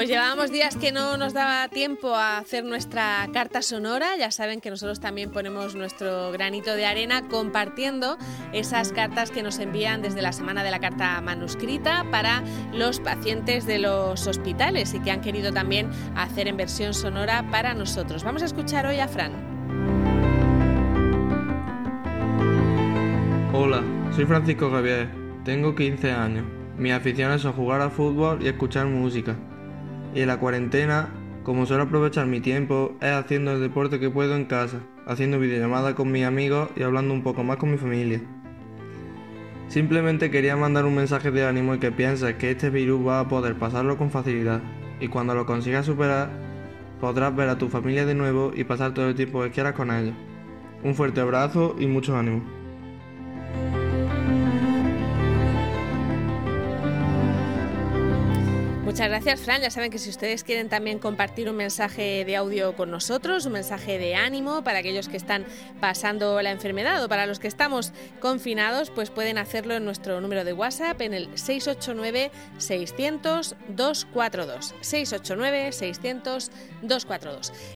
Pues llevábamos días que no nos daba tiempo a hacer nuestra carta sonora. Ya saben que nosotros también ponemos nuestro granito de arena compartiendo esas cartas que nos envían desde la semana de la carta manuscrita para los pacientes de los hospitales y que han querido también hacer en versión sonora para nosotros. Vamos a escuchar hoy a Fran. Hola, soy Francisco Javier, tengo 15 años. Mis aficiones son jugar al fútbol y escuchar música. Y en la cuarentena, como suelo aprovechar mi tiempo, es haciendo el deporte que puedo en casa, haciendo videollamadas con mis amigos y hablando un poco más con mi familia. Simplemente quería mandar un mensaje de ánimo y que pienses que este virus va a poder pasarlo con facilidad y cuando lo consigas superar, podrás ver a tu familia de nuevo y pasar todo el tiempo que quieras con ellos. Un fuerte abrazo y mucho ánimo. Muchas gracias, Fran. Ya saben que si ustedes quieren también compartir un mensaje de audio con nosotros, un mensaje de ánimo para aquellos que están pasando la enfermedad o para los que estamos confinados, pues pueden hacerlo en nuestro número de WhatsApp en el 689 600 242. 689 600 242.